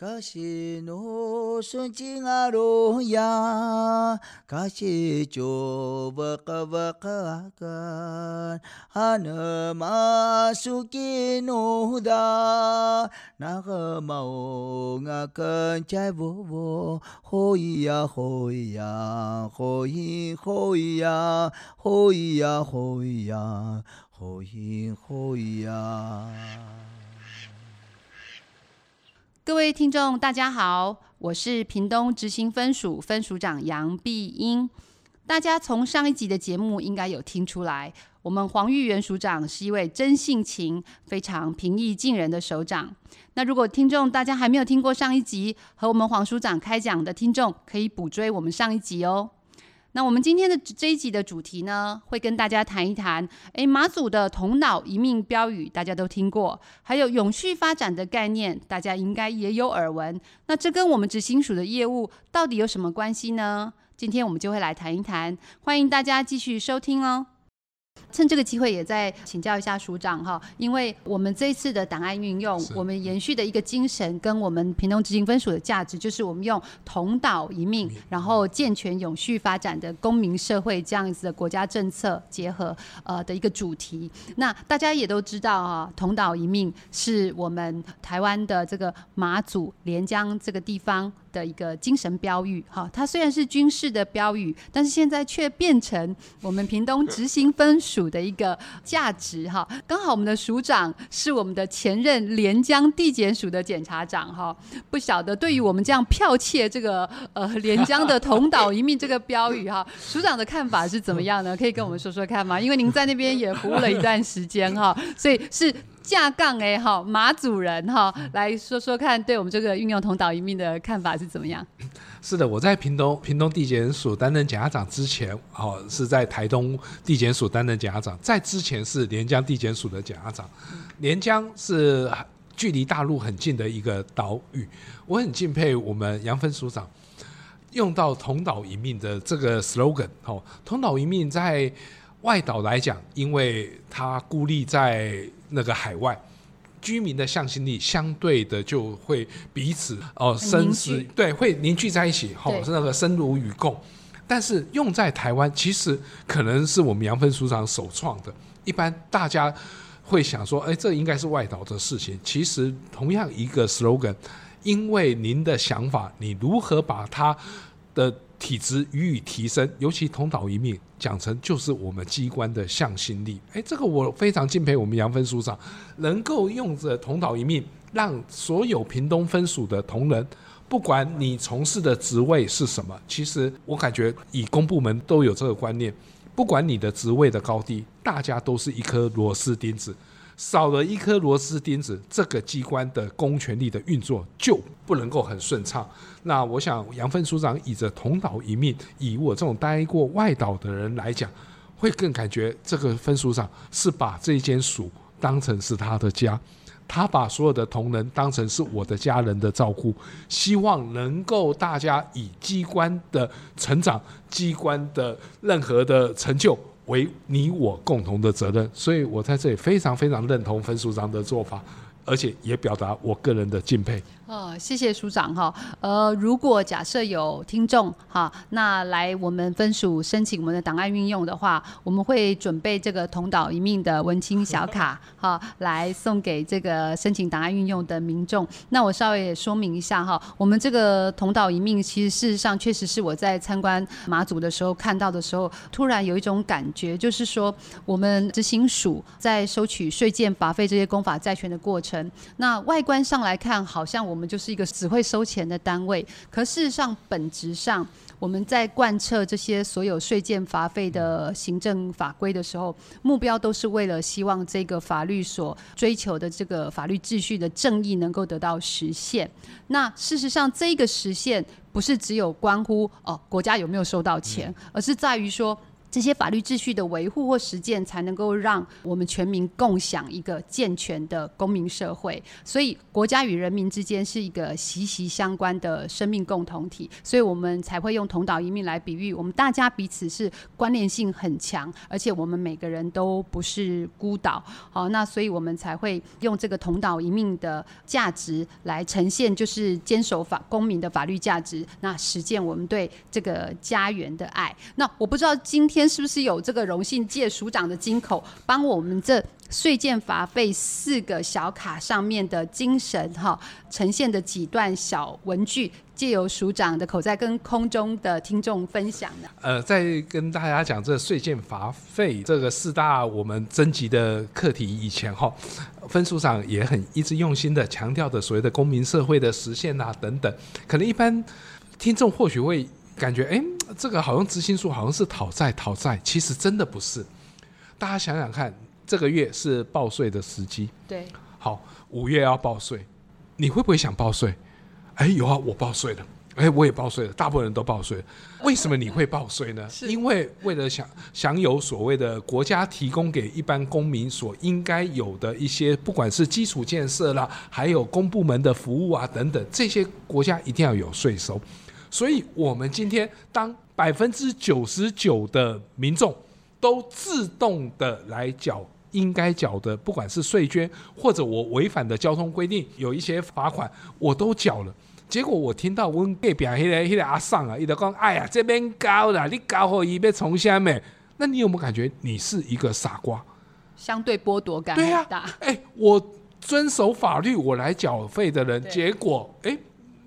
嘎西诺顺境阿罗呀，嘎西就瓦嘎瓦嘎嘎，哈那玛苏吉诺达，那个玛欧阿根在沃沃，吼咿呀吼咿呀，吼咿吼咿呀，吼咿呀吼咿呀，吼咿吼咿呀。各位听众，大家好，我是屏东执行分署分署长杨碧英。大家从上一集的节目应该有听出来，我们黄玉元署长是一位真性情、非常平易近人的首长。那如果听众大家还没有听过上一集和我们黄署长开讲的听众，可以补追我们上一集哦。那我们今天的这一集的主题呢，会跟大家谈一谈，诶，马祖的同脑一命标语大家都听过，还有永续发展的概念，大家应该也有耳闻。那这跟我们执行署的业务到底有什么关系呢？今天我们就会来谈一谈，欢迎大家继续收听哦。趁这个机会，也再请教一下署长哈，因为我们这一次的档案运用，我们延续的一个精神，跟我们屏东执行分署的价值，就是我们用同岛一命，然后健全永续发展的公民社会这样子的国家政策结合呃的一个主题。那大家也都知道啊，同岛一命是我们台湾的这个马祖连江这个地方的一个精神标语哈。它虽然是军事的标语，但是现在却变成我们屏东执行分署。的一个价值哈，刚好我们的署长是我们的前任连江地检署的检察长哈，不晓得对于我们这样剽窃这个呃 连江的同岛一命这个标语哈，署长的看法是怎么样呢？可以跟我们说说看吗？因为您在那边也服务了一段时间哈，所以是架杠哎哈马主人哈，来说说看，对我们这个运用同岛一命的看法是怎么样？是的，我在屏东屏东地检署担任检察长之前，哦，是在台东地检署担任检察长，在之前是连江地检署的检察长。连江是距离大陆很近的一个岛屿，我很敬佩我们杨芬署长用到“同岛一命”的这个 slogan。哦，“同岛一命”在外岛来讲，因为它孤立在那个海外。居民的向心力相对的就会彼此哦生死对会凝聚在一起，吼是那个生如与共。但是用在台湾，其实可能是我们杨芬署长首创的。一般大家会想说，哎，这应该是外岛的事情。其实同样一个 slogan，因为您的想法，你如何把它的。体质予以提升，尤其同岛一命讲成就是我们机关的向心力。哎，这个我非常敬佩我们杨分署长，能够用着同岛一命，让所有屏东分署的同仁，不管你从事的职位是什么，其实我感觉以公部门都有这个观念，不管你的职位的高低，大家都是一颗螺丝钉子。少了一颗螺丝钉子，这个机关的公权力的运作就不能够很顺畅。那我想杨分署长以着同岛一命，以我这种待过外岛的人来讲，会更感觉这个分署长是把这间署当成是他的家，他把所有的同仁当成是我的家人的照顾，希望能够大家以机关的成长、机关的任何的成就。为你我共同的责任，所以我在这里非常非常认同分署长的做法，而且也表达我个人的敬佩。哦，谢谢署长哈。呃，如果假设有听众哈，那来我们分署申请我们的档案运用的话，我们会准备这个同岛一命的文青小卡哈，来送给这个申请档案运用的民众。那我稍微也说明一下哈，我们这个同岛一命，其实事实上确实是我在参观马祖的时候看到的时候，突然有一种感觉，就是说我们执行署在收取税建法费这些公法债权的过程，那外观上来看，好像我们。就是一个只会收钱的单位，可事实上，本质上我们在贯彻这些所有税件罚费的行政法规的时候，目标都是为了希望这个法律所追求的这个法律秩序的正义能够得到实现。那事实上，这个实现不是只有关乎哦国家有没有收到钱，而是在于说。这些法律秩序的维护或实践，才能够让我们全民共享一个健全的公民社会。所以，国家与人民之间是一个息息相关的生命共同体。所以我们才会用同岛一命来比喻，我们大家彼此是关联性很强，而且我们每个人都不是孤岛。好，那所以我们才会用这个同岛一命的价值来呈现，就是坚守法公民的法律价值，那实践我们对这个家园的爱。那我不知道今天。天是不是有这个荣幸借署长的金口，帮我们这税健罚费四个小卡上面的精神哈，呈现的几段小文句，借由署长的口，在跟空中的听众分享呢？呃，在跟大家讲这税健罚费这个四大我们征集的课题以前哈，分署长也很一直用心的强调的所谓的公民社会的实现啊等等，可能一般听众或许会。感觉哎，这个好像执行数好像是讨债讨债，其实真的不是。大家想想看，这个月是报税的时机，对，好，五月要报税，你会不会想报税？哎，有啊，我报税了，哎，我也报税了，大部分人都报税了。为什么你会报税呢？是因为为了享享有所谓的国家提供给一般公民所应该有的一些，不管是基础建设啦，还有公部门的服务啊等等，这些国家一定要有税收。所以，我们今天当百分之九十九的民众都自动的来缴应该缴的，不管是税捐或者我违反的交通规定有一些罚款，我都缴了。结果我听到我隔壁那个那个阿桑啊，伊就讲：“哎呀，这边高了，你高后一边从下面。”那你有没有感觉你是一个傻瓜？相对剥夺感很大。哎、欸，我遵守法律，我来缴费的人，结果哎。欸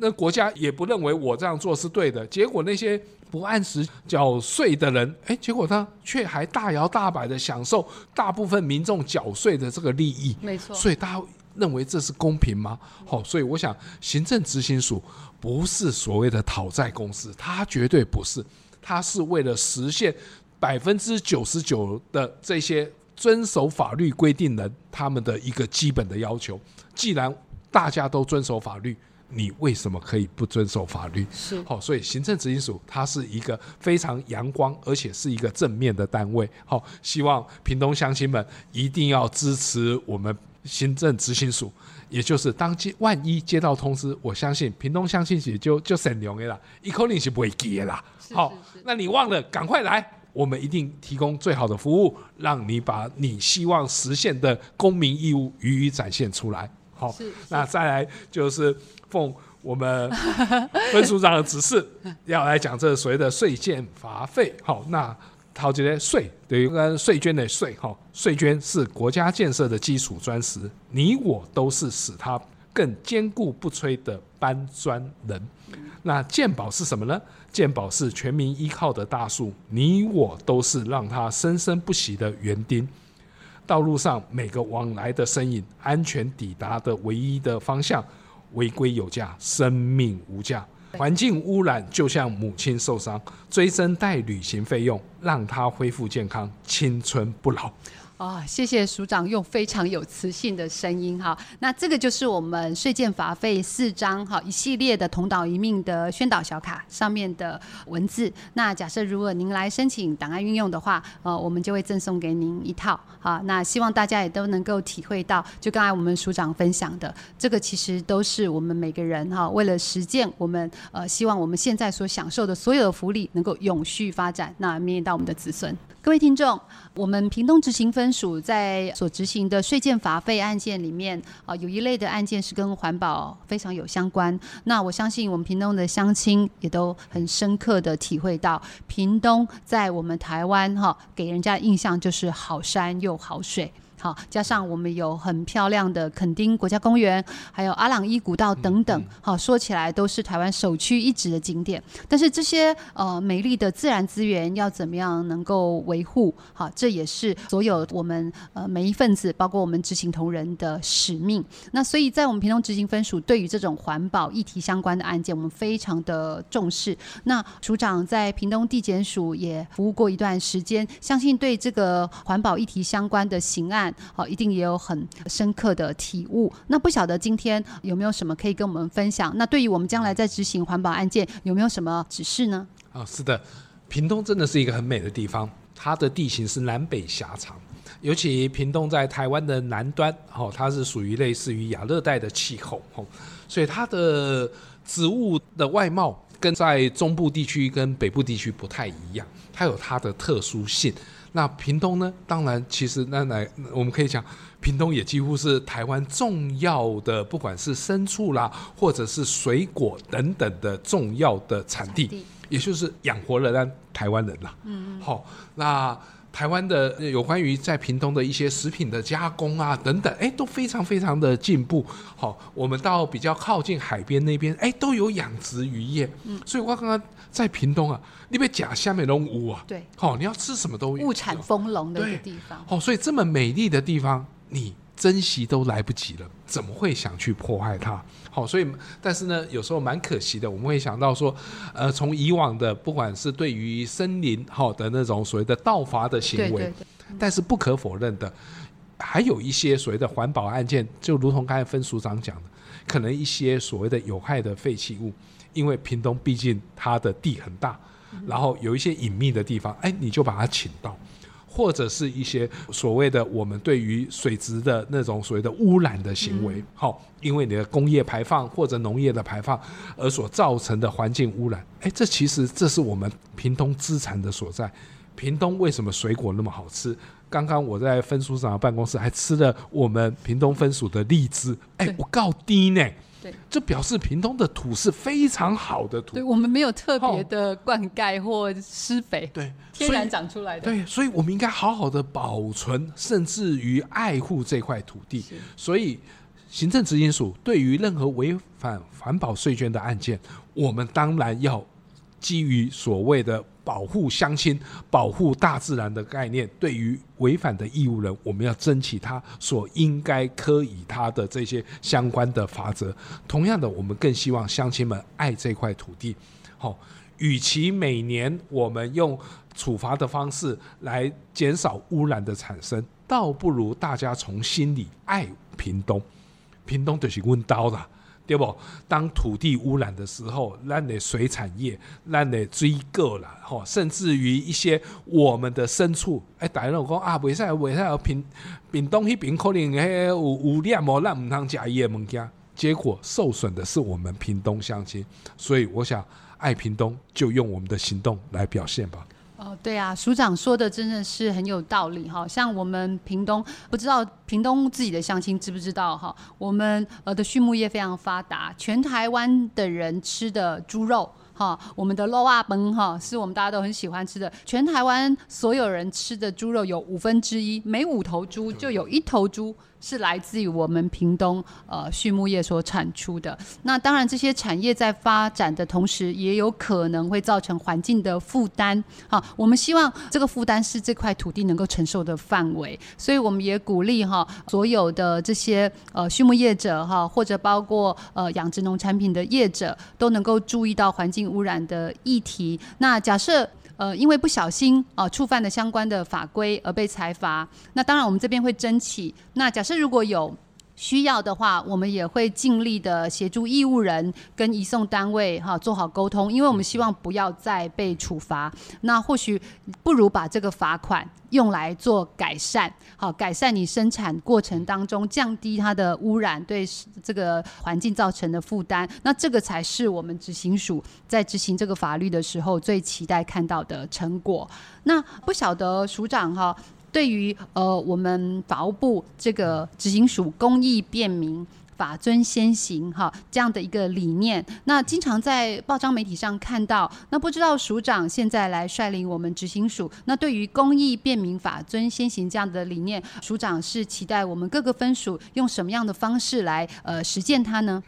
那国家也不认为我这样做是对的，结果那些不按时缴税的人，哎，结果他却还大摇大摆的享受大部分民众缴税的这个利益。没错，所以大家认为这是公平吗？好，所以我想，行政执行署不是所谓的讨债公司，它绝对不是，它是为了实现百分之九十九的这些遵守法律规定人他们的一个基本的要求。既然大家都遵守法律。你为什么可以不遵守法律？是好，所以行政执行署它是一个非常阳光，而且是一个正面的单位。好，希望屏东乡亲们一定要支持我们行政执行署。也就是当接万一接到通知，我相信屏东乡亲也就就善良的啦，一口令是不会记的啦。好，那你忘了赶快来，我们一定提供最好的服务，让你把你希望实现的公民义务予以展现出来。好，那再来就是。奉我们分署长的指示，要来讲这所谓的税健罚费。好，那讨这些税，等于跟税捐的税，哈，税捐是国家建设的基础砖石，你我都是使它更坚固不摧的搬砖人。那健保是什么呢？健保是全民依靠的大树，你我都是让它生生不息的园丁。道路上每个往来的身影，安全抵达的唯一的方向。违规有价，生命无价；环境污染就像母亲受伤，追身带旅行费用，让她恢复健康，青春不老。啊、哦，谢谢署长用非常有磁性的声音哈。那这个就是我们税健法费四张哈一系列的同岛一命的宣导小卡上面的文字。那假设如果您来申请档案运用的话，呃，我们就会赠送给您一套。好，那希望大家也都能够体会到，就刚才我们署长分享的，这个其实都是我们每个人哈为了实践我们呃希望我们现在所享受的所有的福利能够永续发展，那绵延到我们的子孙。各位听众，我们屏东执行分署在所执行的税件罚费案件里面，啊，有一类的案件是跟环保非常有相关。那我相信我们屏东的乡亲也都很深刻的体会到，屏东在我们台湾哈，给人家的印象就是好山又好水。好，加上我们有很漂亮的垦丁国家公园，还有阿朗伊古道等等，好，说起来都是台湾首屈一指的景点。但是这些呃美丽的自然资源要怎么样能够维护？好，这也是所有我们呃每一份子，包括我们执行同仁的使命。那所以在我们屏东执行分署，对于这种环保议题相关的案件，我们非常的重视。那署长在屏东地检署也服务过一段时间，相信对这个环保议题相关的刑案。好，一定也有很深刻的体悟。那不晓得今天有没有什么可以跟我们分享？那对于我们将来在执行环保案件，有没有什么指示呢？啊，是的，屏东真的是一个很美的地方。它的地形是南北狭长，尤其屏东在台湾的南端，哦，它是属于类似于亚热带的气候，哦，所以它的植物的外貌跟在中部地区跟北部地区不太一样，它有它的特殊性。那屏东呢？当然，其实那来我们可以讲，屏东也几乎是台湾重要的，不管是牲畜啦，或者是水果等等的重要的产地，也就是养活了咱台湾人啦。嗯，好，那。台湾的有关于在屏东的一些食品的加工啊等等，哎，都非常非常的进步。好，我们到比较靠近海边那边，哎，都有养殖渔业。嗯，所以我刚刚在屏东啊，你别假下面都屋啊。对。好，你要吃什么都有。物产丰隆的一个地方。哦，所以这么美丽的地方，你珍惜都来不及了，怎么会想去破坏它？好，所以但是呢，有时候蛮可惜的。我们会想到说，呃，从以往的不管是对于森林好的那种所谓的盗伐的行为，对对对，但是不可否认的，还有一些所谓的环保案件，就如同刚才分署长讲的，可能一些所谓的有害的废弃物，因为屏东毕竟它的地很大，然后有一些隐秘的地方，哎，你就把它倾倒。或者是一些所谓的我们对于水质的那种所谓的污染的行为，好，因为你的工业排放或者农业的排放而所造成的环境污染，哎，这其实这是我们屏东资产的所在。屏东为什么水果那么好吃？刚刚我在分署长的办公室还吃了我们屏东分署的荔枝，哎，我告低呢。对，这表示屏东的土是非常好的土。对，我们没有特别的灌溉或施肥，对，天然长出来的。对，所以我们应该好好的保存，甚至于爱护这块土地。所以，行政执行署对于任何违反环保税捐的案件，我们当然要基于所谓的。保护乡亲、保护大自然的概念，对于违反的义务人，我们要争取他所应该科以他的这些相关的法则。同样的，我们更希望乡亲们爱这块土地。好，与其每年我们用处罚的方式来减少污染的产生，倒不如大家从心里爱屏东。屏东就是温刀的。对不？当土地污染的时候，咱的水产业，咱的水果啦，吼，甚至于一些我们的牲畜，哎，大家都讲啊，袂使袂使，屏屏东迄边可能迄有污染哦，咱唔通食伊的物件，结果受损的是我们平东乡亲，所以我想爱平东，就用我们的行动来表现吧。哦，对啊，署长说的真的是很有道理哈。像我们屏东，不知道屏东自己的乡亲知不知道哈？我们呃的畜牧业非常发达，全台湾的人吃的猪肉哈，我们的肉啊崩哈，是我们大家都很喜欢吃的。全台湾所有人吃的猪肉有五分之一，每五头猪就有一头猪。是来自于我们屏东呃畜牧业所产出的。那当然，这些产业在发展的同时，也有可能会造成环境的负担。好，我们希望这个负担是这块土地能够承受的范围。所以，我们也鼓励哈所有的这些呃畜牧业者哈，或者包括呃养殖农产品的业者，都能够注意到环境污染的议题。那假设。呃，因为不小心啊、触犯了相关的法规而被裁罚。那当然，我们这边会争取。那假设如果有。需要的话，我们也会尽力的协助义务人跟移送单位哈做好沟通，因为我们希望不要再被处罚。那或许不如把这个罚款用来做改善，好，改善你生产过程当中降低它的污染对这个环境造成的负担。那这个才是我们执行署在执行这个法律的时候最期待看到的成果。那不晓得署长哈。对于呃，我们法务部这个执行署公益便民、法遵先行哈这样的一个理念，那经常在报章媒体上看到。那不知道署长现在来率领我们执行署，那对于公益便民、法遵先行这样的理念，署长是期待我们各个分署用什么样的方式来呃实践它呢？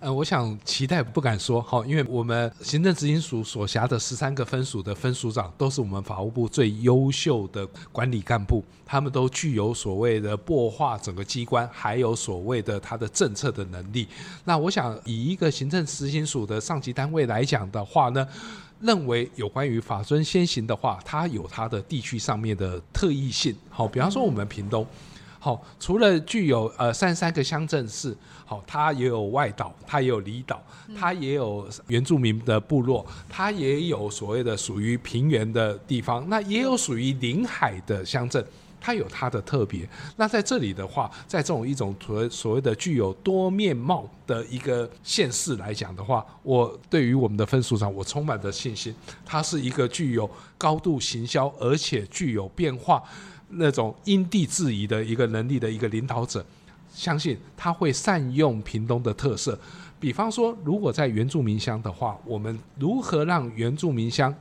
呃，我想期待不敢说，好，因为我们行政执行署所辖的十三个分署的分署长，都是我们法务部最优秀的管理干部，他们都具有所谓的擘化整个机关，还有所谓的他的政策的能力。那我想以一个行政执行署的上级单位来讲的话呢，认为有关于法尊先行的话，它有它的地区上面的特异性，好，比方说我们屏东。好，除了具有呃三十三个乡镇市，好，它也有外岛，它也有离岛，它也有原住民的部落，它也有所谓的属于平原的地方，那也有属于临海的乡镇。它有它的特别。那在这里的话，在这种一种所所谓的具有多面貌的一个县市来讲的话，我对于我们的分数上，我充满着信心。它是一个具有高度行销，而且具有变化那种因地制宜的一个能力的一个领导者。相信他会善用屏东的特色。比方说，如果在原住民乡的话，我们如何让原住民乡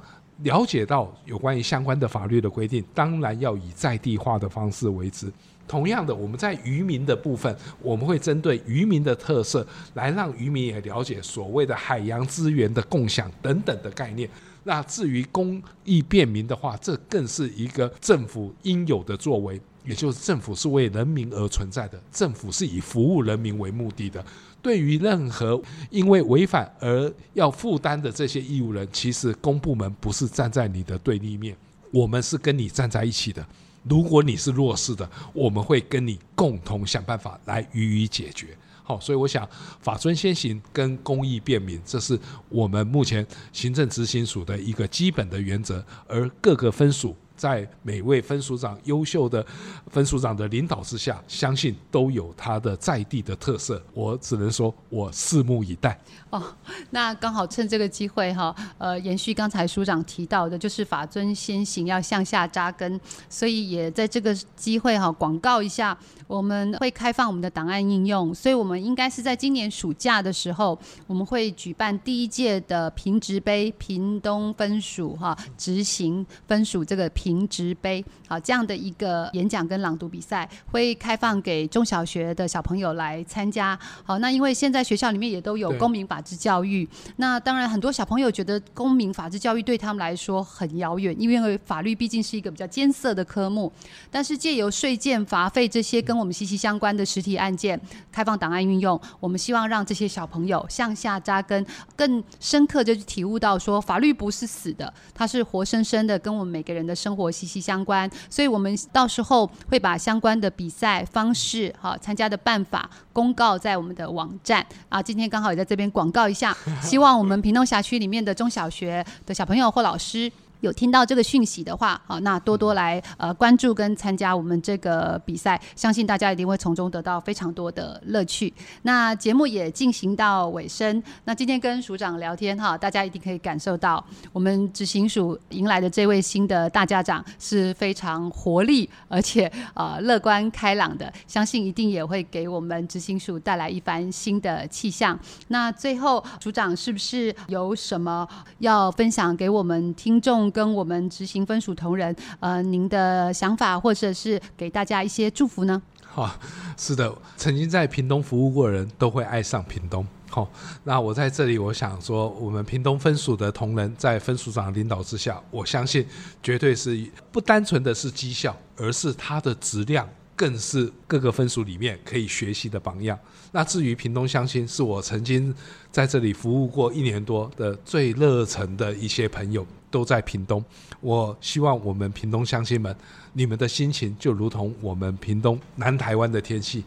了解到有关于相关的法律的规定，当然要以在地化的方式为之。同样的，我们在渔民的部分，我们会针对渔民的特色，来让渔民也了解所谓的海洋资源的共享等等的概念。那至于公益便民的话，这更是一个政府应有的作为，也就是政府是为人民而存在的，政府是以服务人民为目的的。对于任何因为违反而要负担的这些义务人，其实公部门不是站在你的对立面，我们是跟你站在一起的。如果你是弱势的，我们会跟你共同想办法来予以解决。好，所以我想法尊先行跟公益便民，这是我们目前行政执行署的一个基本的原则，而各个分署。在每位分署长优秀的分署长的领导之下，相信都有他的在地的特色。我只能说，我拭目以待。哦，那刚好趁这个机会哈，呃，延续刚才署长提到的，就是法尊先行，要向下扎根，所以也在这个机会哈，广告一下，我们会开放我们的档案应用，所以我们应该是在今年暑假的时候，我们会举办第一届的平职杯屏东分署哈执行分署这个评。评职杯，好，这样的一个演讲跟朗读比赛会开放给中小学的小朋友来参加。好，那因为现在学校里面也都有公民法治教育，那当然很多小朋友觉得公民法治教育对他们来说很遥远，因为法律毕竟是一个比较艰涩的科目。但是借由税件、罚费这些跟我们息息相关的实体案件，开放档案运用，我们希望让这些小朋友向下扎根，更深刻就去体悟到说法律不是死的，它是活生生的，跟我们每个人的生活息息相关，所以我们到时候会把相关的比赛方式、好参加的办法公告在我们的网站啊。今天刚好也在这边广告一下，希望我们屏东辖区里面的中小学的小朋友或老师。有听到这个讯息的话，好，那多多来呃关注跟参加我们这个比赛，相信大家一定会从中得到非常多的乐趣。那节目也进行到尾声，那今天跟署长聊天哈，大家一定可以感受到我们执行署迎来的这位新的大家长是非常活力而且呃乐观开朗的，相信一定也会给我们执行署带来一番新的气象。那最后署长是不是有什么要分享给我们听众？跟我们执行分署同仁，呃，您的想法或者是给大家一些祝福呢？好，是的，曾经在屏东服务过的人都会爱上屏东。好，那我在这里，我想说，我们屏东分署的同仁在分署长领导之下，我相信绝对是不单纯的是绩效，而是它的质量。更是各个分署里面可以学习的榜样。那至于屏东乡亲，是我曾经在这里服务过一年多的最热忱的一些朋友，都在屏东。我希望我们屏东乡亲们，你们的心情就如同我们屏东南台湾的天气，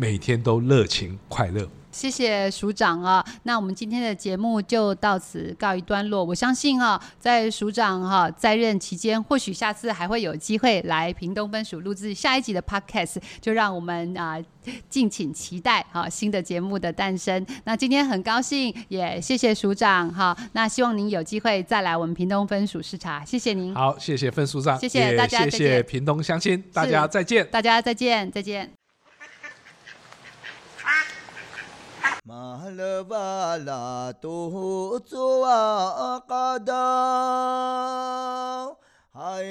每天都热情快乐。谢谢署长啊，那我们今天的节目就到此告一段落。我相信啊，在署长哈在任期间，或许下次还会有机会来屏东分署录制下一集的 Podcast，就让我们啊敬请期待哈新的节目的诞生。那今天很高兴，也谢谢署长哈。那希望您有机会再来我们屏东分署视察，谢谢您。好，谢谢分署长，谢谢大家，谢谢屏东乡亲，大家再见，大家再见，再见。马勒巴拉多祖啊，嘎达，海